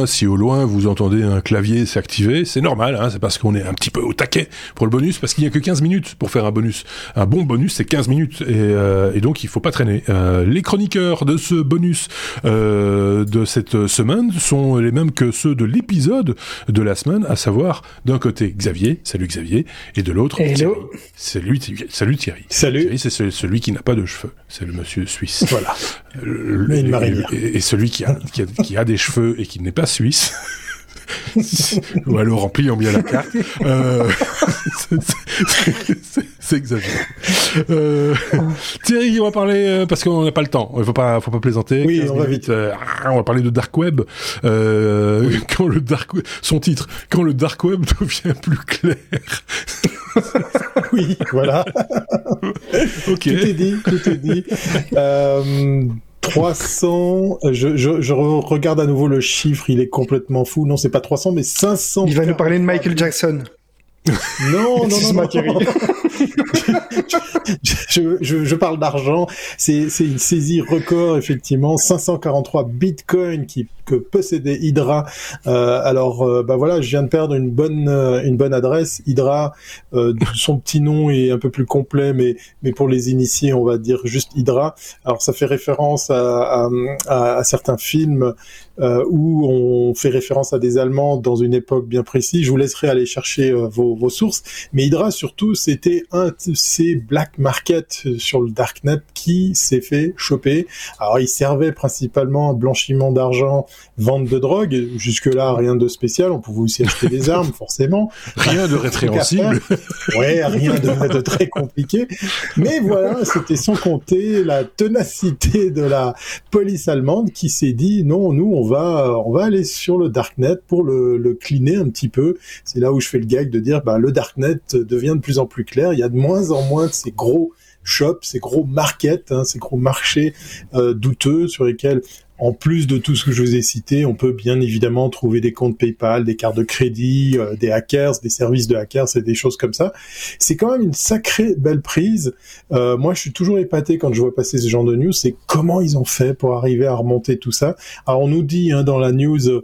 loin, si au loin vous entendez un clavier s'activer, c'est normal, hein, c'est parce qu'on est un petit peu au taquet pour le bonus, parce qu'il n'y a que 15 minutes pour faire un bonus. Un bon bonus, c'est 15 minutes, et, euh, et, donc il faut pas traîner. Euh, les chroniqueurs de ce bonus euh, de cette semaine sont les mêmes que ceux de l'épisode de la semaine, à savoir d'un côté Xavier, salut Xavier, et de l'autre Thierry. Salut, salut Thierry. Salut. Thierry, c'est celui qui n'a pas de cheveux, c'est le monsieur suisse. Voilà. Le, et, et, celui qui a, qui a, qui a des cheveux et qui n'est pas suisse. ou alors rempli en bien la carte. Euh, c'est Xavier. Euh, Thierry, on va parler euh, parce qu'on n'a pas le temps. Il faut pas, faut pas plaisanter. Oui, on va vite. Euh, on va parler de dark web. Oui. Quand le dark, web, son titre, quand le dark web devient plus clair. oui, voilà. ok. Tout est dit, tout est dit. Euh, 300, je, je, je, regarde à nouveau le chiffre, il est complètement fou. Non, c'est pas 300, mais 500. Il va nous parler de Michael Jackson. Non, non, non, non. je, je, je, parle d'argent. C'est, une saisie record, effectivement. 543 bitcoins qui, que possédait Hydra. Euh, alors, euh, bah voilà, je viens de perdre une bonne, euh, une bonne adresse. Hydra, euh, son petit nom est un peu plus complet, mais, mais pour les initiés, on va dire juste Hydra. Alors, ça fait référence à, à, à, certains films euh, où on fait référence à des Allemands dans une époque bien précise. Je vous laisserai aller chercher vos, vos, sources. Mais Hydra, surtout, c'était un de ces black market sur le darknet qui s'est fait choper. Alors, il servait principalement à blanchiment d'argent, vente de drogue. Jusque-là, rien de spécial. On pouvait aussi acheter des armes, forcément. Rien de répréhensible. ouais, rien de, de, très compliqué. Mais voilà, c'était sans compter la ténacité de la police allemande qui s'est dit, non, nous, on va, on va aller sur le darknet pour le, le cleaner un petit peu. C'est là où je fais le gag de dire, bah, le darknet devient de plus en plus clair. Il y a de moins en moins de ces gros shops, ces gros markets, hein, ces gros marchés euh, douteux sur lesquels en plus de tout ce que je vous ai cité, on peut bien évidemment trouver des comptes PayPal, des cartes de crédit, euh, des hackers, des services de hackers et des choses comme ça. C'est quand même une sacrée belle prise. Euh, moi, je suis toujours épaté quand je vois passer ce genre de news. C'est comment ils ont fait pour arriver à remonter tout ça. Alors, on nous dit hein, dans la news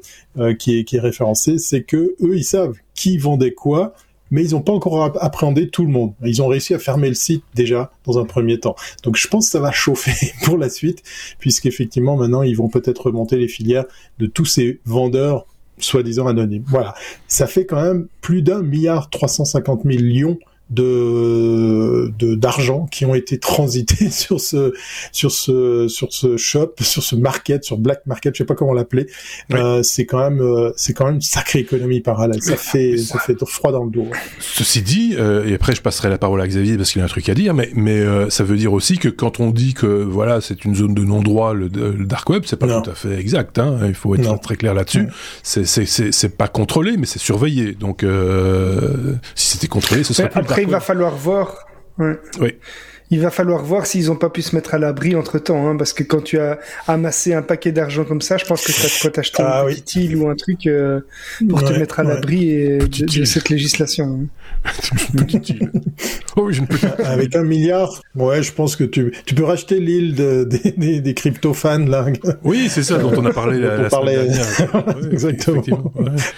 qui, est, qui est référencée, c'est que eux, ils savent qui vendait quoi mais ils n'ont pas encore appréhendé tout le monde. Ils ont réussi à fermer le site déjà dans un premier temps. Donc je pense que ça va chauffer pour la suite, puisqu'effectivement maintenant ils vont peut-être remonter les filières de tous ces vendeurs soi-disant anonymes. Voilà, ça fait quand même plus d'un milliard 350 millions de d'argent qui ont été transités sur ce sur ce sur ce shop sur ce market sur black market je sais pas comment l'appeler. Oui. euh, c'est quand même euh, c'est quand même une sacrée économie parallèle ça fait ça, ça, fait froid dans le dos. Ceci dit euh, et après je passerai la parole à Xavier parce qu'il a un truc à dire mais mais euh, ça veut dire aussi que quand on dit que voilà c'est une zone de non droit le, le dark web c'est pas non. tout à fait exact hein, il faut être non. très clair là-dessus. C'est c'est c'est pas contrôlé mais c'est surveillé. Donc euh, si c'était contrôlé ce serait plus après il va falloir voir. Ouais. Oui. Il va falloir voir s'ils n'ont pas pu se mettre à l'abri entre temps, hein, parce que quand tu as amassé un paquet d'argent comme ça, je pense que ça te quoi t'acheter ah, une oui. petite île ou un truc euh, pour ouais, te mettre à ouais. l'abri de, de, cette législation. une petite île. Oh, oui, une petite... Avec un milliard, ouais, je pense que tu, tu peux racheter l'île de, des, des, des crypto fans là. Oui, c'est ça dont on a parlé la, la parlait... Exactement.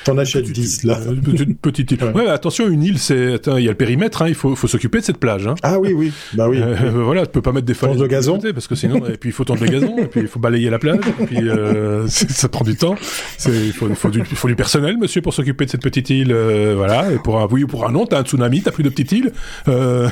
T'en achètes 10 là. Une petite, petite île. Ouais. attention, une île, c'est, il y a le périmètre, hein, il faut, faut s'occuper de cette plage. Hein. Ah oui, oui, bah oui. Euh, voilà, tu peux pas mettre des feuilles de gazon côté, parce que sinon, et puis il faut tendre les gazons, et puis il faut balayer la plage, et puis euh, ça prend du temps. Il faut, faut, du, faut du personnel, monsieur, pour s'occuper de cette petite île, euh, voilà. Et pour un oui ou pour un non, t'as un tsunami, t'as plus de petite île. Euh,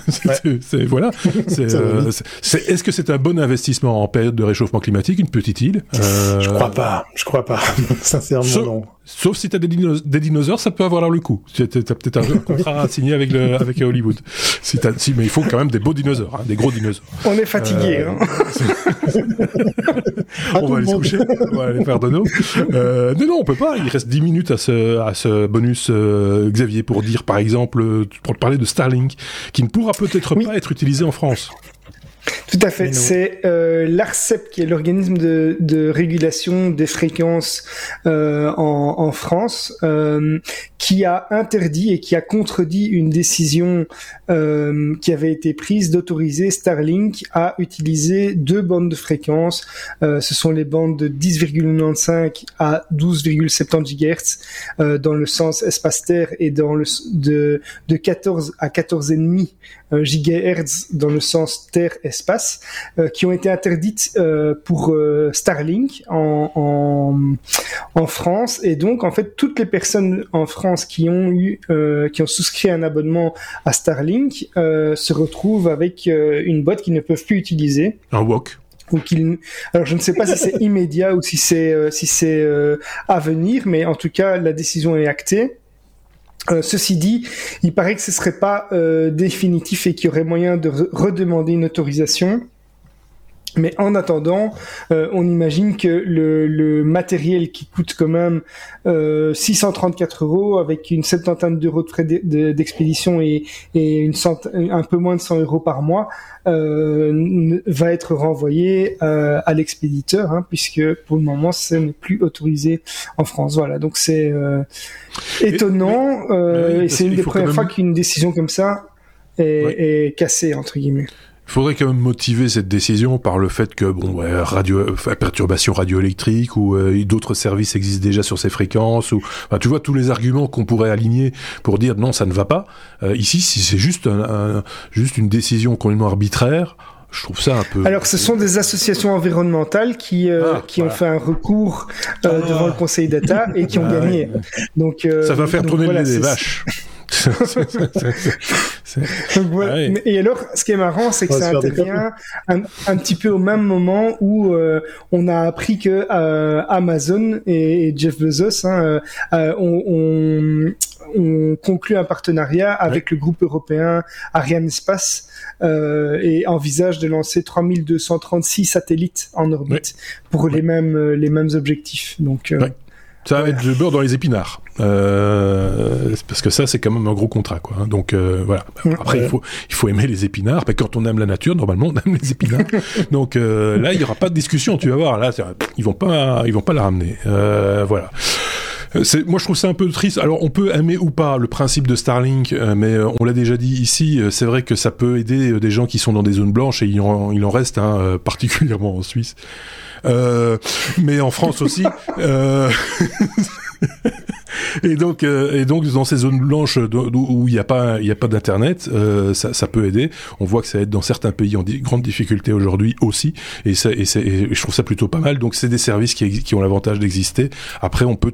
c'est voilà. Euh, c'est est-ce que c'est un bon investissement en période de réchauffement climatique, une petite île Je crois pas. Je crois pas. Sincèrement, non. Sauf si t'as des, dino des, dinosaures, ça peut avoir le coup. T'as peut-être un contrat à signer avec, le, avec Hollywood. Si si, mais il faut quand même des beaux dinosaures, hein, des gros dinosaures. On est fatigué. Euh... Hein. on va aller se coucher. On va aller faire de nous. Euh, non, non, on peut pas. Il reste 10 minutes à ce, à ce bonus, euh, Xavier, pour dire, par exemple, pour parler de Starlink, qui ne pourra peut-être oui. pas être utilisé en France. Tout à fait. C'est euh, l'ARCEP qui est l'organisme de, de, régulation des fréquences euh, en, en, France, euh, qui a interdit et qui a contredit une décision euh, qui avait été prise d'autoriser Starlink à utiliser deux bandes de fréquences. Euh, ce sont les bandes de 10,95 à 12,70 GHz dans le sens espace-terre et dans le de, de 14 à 14,5 GHz dans le sens Terre-espace, euh, qui ont été interdites euh, pour euh, Starlink en, en, en, France. Et donc, en fait, toutes les personnes en France qui ont eu, qui ont souscrit un abonnement à Starlink se retrouvent avec une boîte qu'ils ne peuvent plus utiliser. Un WOC ou qu'il alors je ne sais pas si c'est immédiat ou si c'est si c'est à venir mais en tout cas la décision est actée euh, ceci dit, il paraît que ce serait pas euh, définitif et qu'il y aurait moyen de redemander une autorisation. Mais en attendant, euh, on imagine que le, le, matériel qui coûte quand même euh, 634 euros avec une septantaine d'euros de frais d'expédition et, et une un peu moins de 100 euros par mois euh, va être renvoyé euh, à l'expéditeur, hein, puisque pour le moment, ce n'est plus autorisé en France. Voilà, donc c'est euh, étonnant et c'est une des premières fois qu'une décision comme ça est, est cassée entre guillemets. Faudrait quand même motiver cette décision par le fait que bon ouais, radio perturbation radioélectrique ou euh, d'autres services existent déjà sur ces fréquences ou tu vois tous les arguments qu'on pourrait aligner pour dire non ça ne va pas. Euh, ici si c'est juste un, juste une décision complètement arbitraire, je trouve ça un peu. Alors, ce sont des associations environnementales qui euh, ah, qui ont fait un recours euh, ah. devant le Conseil d'État et qui ont ah, gagné. Donc ça va faire tourner voilà, les vaches. Et alors, ce qui est marrant, c'est que ça intervient un, un, petit peu au même moment où euh, on a appris que euh, Amazon et, Jeff Bezos hein, euh, ont, on, conclu un partenariat avec le groupe européen Ariane Space et envisage de lancer 3236 satellites en orbite pour les mêmes les mêmes objectifs. Donc ça va être du beurre dans les épinards. Euh, parce que ça, c'est quand même un gros contrat, quoi. Hein. Donc euh, voilà. Après, il faut il faut aimer les épinards. Mais quand on aime la nature, normalement, on aime les épinards. Donc euh, là, il y aura pas de discussion. Tu vas voir. Là, ils vont pas ils vont pas la ramener. Euh, voilà. Moi, je trouve ça un peu triste. Alors, on peut aimer ou pas le principe de Starlink, mais on l'a déjà dit ici. C'est vrai que ça peut aider des gens qui sont dans des zones blanches et il en, il en reste, hein, particulièrement en Suisse. Euh, mais en France aussi. euh, et donc, euh, et donc dans ces zones blanches où il n'y a pas, il a pas d'internet, euh, ça, ça, peut aider. On voit que ça aide dans certains pays en grande difficulté aujourd'hui aussi, et, ça, et, et, je trouve ça plutôt pas mal. Donc c'est des services qui, ont l'avantage d'exister. Après, on peut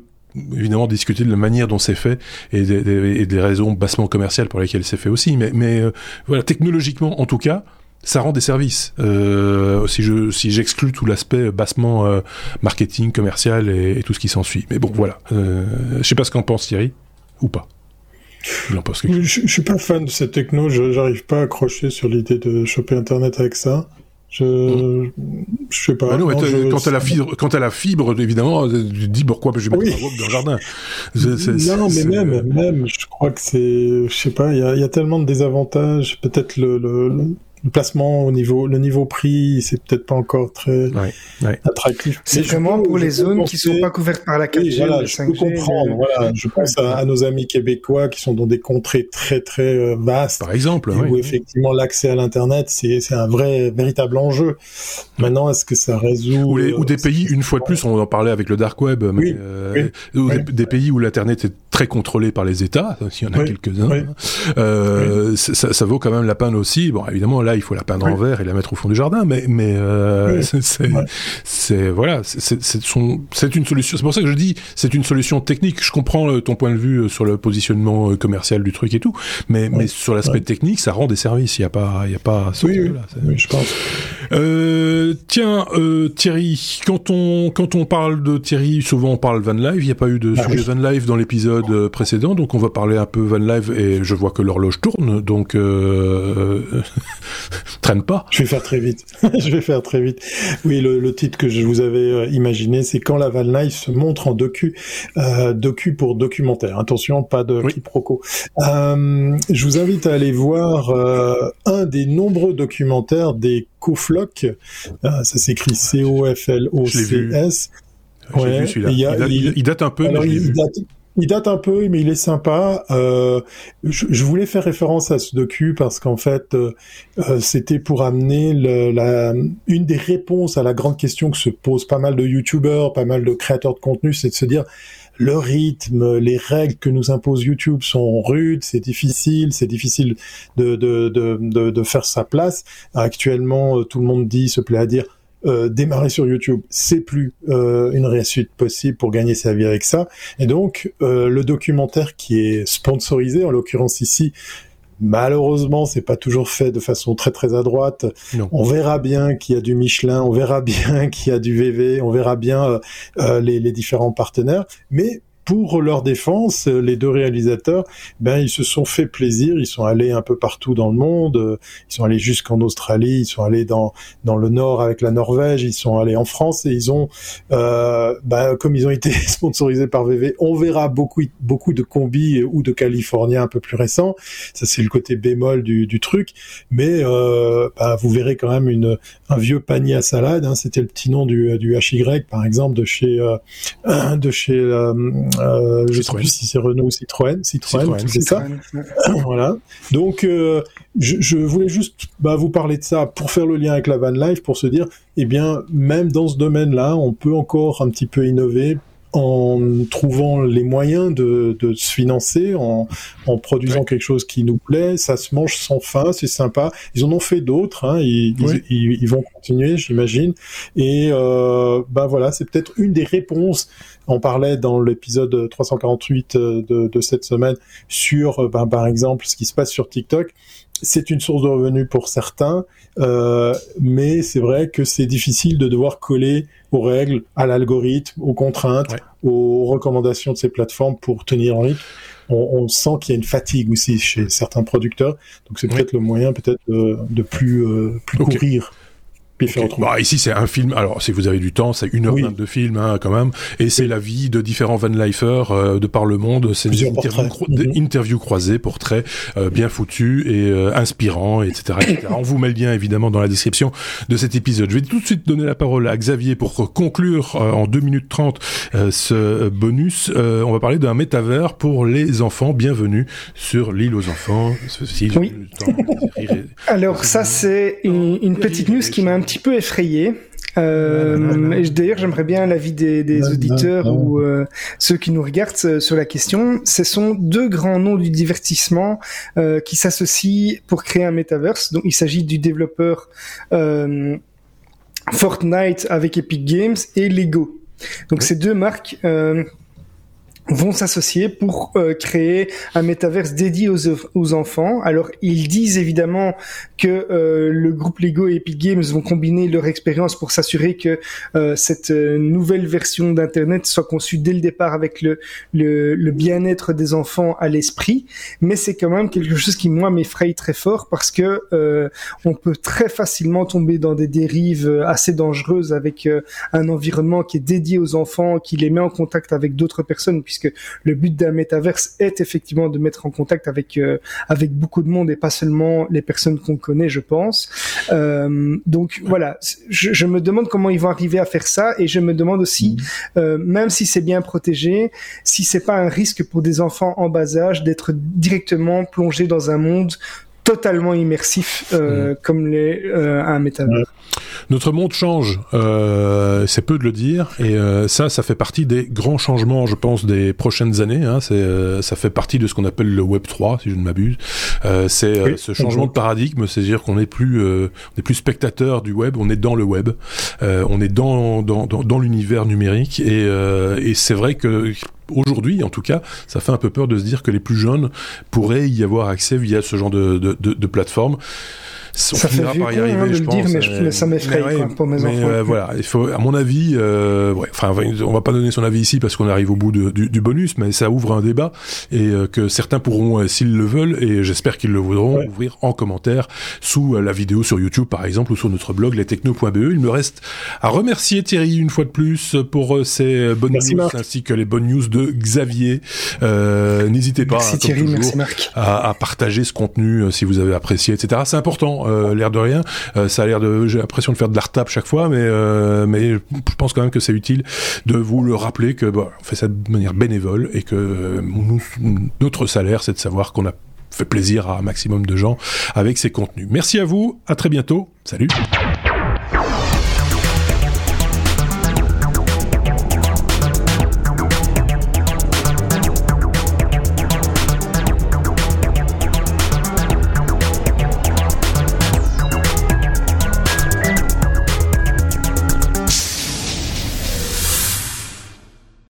évidemment discuter de la manière dont c'est fait et des, et des, raisons bassement commerciales pour lesquelles c'est fait aussi. Mais, mais euh, voilà, technologiquement en tout cas, ça rend des services. Euh, si je si j'exclus tout l'aspect bassement euh, marketing, commercial et, et, tout ce qui s'ensuit. Mais bon, voilà. Euh, je sais pas ce qu'en pense Thierry ou pas. Je, je, suis pas fan de cette techno. J'arrive pas à accrocher sur l'idée de choper Internet avec ça. Je, mmh. je sais pas. Bah non, quand t'as la fibre, quand la fibre, évidemment, tu te dis pourquoi je vais mettre oui. dans le jardin? non, mais même, même, je crois que c'est, je sais pas, il y a, y a, tellement de désavantages. Peut-être le, le le placement au niveau, le niveau prix, c'est peut-être pas encore très ouais, ouais. attractif. C'est vraiment pour les zones qui sont pas couvertes par la 4G. Oui, voilà, je peux comprendre. Voilà, je pense à, à, nos amis québécois qui sont dans des contrées très très euh, vastes. Par exemple, où oui, effectivement l'accès à l'internet, c'est c'est un vrai véritable enjeu. Maintenant, est-ce que ça résout ou, les, ou des pays une fois de plus, on en parlait avec le dark web, mais, euh, des, des, pays où l'internet est très contrôlé par les États, s'il y en a quelques-uns. Euh, ça, ça vaut quand même la peine aussi. Bon, évidemment là il faut la peindre en vert et la mettre au fond du jardin, mais mais euh, c'est voilà, c'est une solution. C'est pour ça que je dis c'est une solution technique. Je comprends euh, ton point de vue euh, sur le positionnement commercial du truc et tout, mais mais sur l'aspect technique, ça rend des services. Il y a pas il y a pas. Oui, oui, je pense. Euh, tiens, euh, Thierry, quand on quand on parle de Thierry, souvent on parle Van Live. Il n'y a pas eu de ah, sujet Van Live dans l'épisode précédent, donc on va parler un peu Van Live et je vois que l'horloge tourne, donc traîne pas. Je vais faire très vite. je vais faire très vite. Oui, le, le titre que je vous avais euh, imaginé, c'est quand la Life se montre en docu, euh, docu pour documentaire. Attention, pas de quiproquo. Euh, je vous invite à aller voir euh, un des nombreux documentaires des Cofloc. Ça s'écrit C-O-F-L-O-C-S. Ouais, il, il, date un peu. mais il, date, il date un peu, mais il est sympa. Euh, je, je, voulais faire référence à ce docu parce qu'en fait, euh, euh, c'était pour amener le, la, une des réponses à la grande question que se posent pas mal de YouTubers, pas mal de créateurs de contenu, c'est de se dire le rythme, les règles que nous impose YouTube sont rudes, c'est difficile, c'est difficile de, de, de, de, de faire sa place. Actuellement, tout le monde dit, se plaît à dire, euh, démarrer sur YouTube, c'est plus euh, une réussite possible pour gagner sa vie avec ça. Et donc, euh, le documentaire qui est sponsorisé, en l'occurrence ici, Malheureusement, c'est pas toujours fait de façon très très à droite. On verra bien qu'il y a du Michelin, on verra bien qu'il y a du VV, on verra bien les, les, différents partenaires. Mais pour leur défense, les deux réalisateurs, ben ils se sont fait plaisir, ils sont allés un peu partout dans le monde, ils sont allés jusqu'en Australie, ils sont allés dans dans le nord avec la Norvège, ils sont allés en France et ils ont, euh, ben, comme ils ont été sponsorisés par VV, on verra beaucoup beaucoup de combis ou de Californiens un peu plus récents. Ça c'est le côté bémol du, du truc, mais euh, ben, vous verrez quand même une un vieux panier à salade. Hein, C'était le petit nom du du HY par exemple de chez euh, de chez euh, je sais plus si c'est Renault ou Citroën. Citroën, c'est ça. voilà. Donc, euh, je, je, voulais juste bah, vous parler de ça pour faire le lien avec la van life, pour se dire, eh bien, même dans ce domaine-là, on peut encore un petit peu innover en trouvant les moyens de, de se financer, en, en produisant quelque chose qui nous plaît, ça se mange sans fin, c'est sympa. Ils en ont fait d'autres, hein, ils, ils, ils, vont continuer, j'imagine. Et euh, ben voilà, c'est peut-être une des réponses. On parlait dans l'épisode 348 euh, de, de, cette semaine sur, ben, par exemple, ce qui se passe sur TikTok c'est une source de revenus pour certains, euh, mais c'est vrai que c'est difficile de devoir coller aux règles, à l'algorithme, aux contraintes, aux recommandations de ces plateformes pour tenir en rythme. On, sent qu'il y a une fatigue aussi chez certains producteurs, donc c'est peut-être le moyen peut-être de, de plus, euh, plus courir bah, ici, c'est un film. Alors, si vous avez du temps, c'est une heure vingt de film, hein, quand même. Et c'est la vie de différents Van euh, de par le monde. C'est des mhm. interviews, croisées, portraits euh, bien foutus et euh, inspirants, etc., etc. On vous met le lien, évidemment, dans la description de cet épisode. Je vais tout de suite donner la parole à Xavier pour conclure en 2 minutes 30 ce bonus. on va parler d'un métavers pour les enfants. Bienvenue sur l'île aux enfants. oui. Alors, ça, c'est une, une petite news qui m'a un petit peu effrayé. Euh, D'ailleurs, j'aimerais bien l'avis des, des auditeurs ou euh, ceux qui nous regardent euh, sur la question. Ce sont deux grands noms du divertissement qui s'associent pour créer un metaverse. Donc, il s'agit du développeur Fortnite avec Epic Games et Lego. Donc, ces deux marques vont s'associer pour euh, créer un métaverse dédié aux, aux, enfants. Alors ils disent évidemment que euh, le groupe Lego et Epic Games vont combiner leur expérience pour s'assurer que euh, cette nouvelle version d'Internet soit conçue dès le départ avec le, le, le bien-être des enfants à l'esprit. Mais c'est quand même quelque chose qui moi m'effraie très fort parce que on peut très facilement tomber dans des dérives assez dangereuses avec un environnement qui est dédié aux enfants, qui les met en contact avec d'autres personnes puisque le but d'un métaverse est effectivement de mettre en contact avec euh, avec beaucoup de monde et pas seulement les personnes qu'on connaît, je pense. Euh, donc voilà, je, je, me demande comment ils vont arriver à faire ça et je me demande aussi, mmh. euh, même si c'est bien protégé, si c'est pas un risque pour des enfants en bas âge d'être directement plongés dans un monde totalement immersif euh, mmh. comme les, euh, un métavers. Notre monde change, euh, c'est peu de le dire, et ça, ça fait partie des grands changements, je pense, des prochaines années. Hein, ça fait partie de ce qu'on appelle le Web 3, si je ne m'abuse. C'est ce changement de paradigme, c'est-à-dire qu'on n'est plus, on plus spectateur du web, on est dans le web, on est dans dans, dans, dans l'univers numérique, et, et c'est vrai que aujourd'hui, en tout cas, ça fait un peu peur de se dire que les plus jeunes pourraient y avoir accès via ce genre de, plateforme. Ça finira par y arriver, hein, je pense. Dire, mais, ça m'effraie pour mes mais, enfants. voilà, il faut, à mon avis, ouais, enfin, on va pas donner son avis ici parce qu'on arrive au bout de, du, du, bonus, mais ça ouvre un débat et que certains pourront, s'ils le veulent, et j'espère qu'ils le voudront, ouvrir en commentaire sous la vidéo sur YouTube, par exemple, ou sur notre blog lestechno.be. Il me reste à remercier Thierry une fois de plus pour ses bonnes news ainsi que les bonnes news de Xavier. Euh, N'hésitez pas hein, Thierry, toujours, à, à, partager ce contenu euh, si vous avez apprécié, etc. C'est important, euh, l'air de rien. Euh, ça a l'air de, j'ai l'impression de faire de la retape chaque fois, mais euh, mais je pense quand même que c'est utile de vous le rappeler que bon, on fait ça de manière bénévole et que notre salaire, c'est de savoir qu'on a fait plaisir à un maximum de gens avec ces contenus. Merci à vous, à très bientôt, salut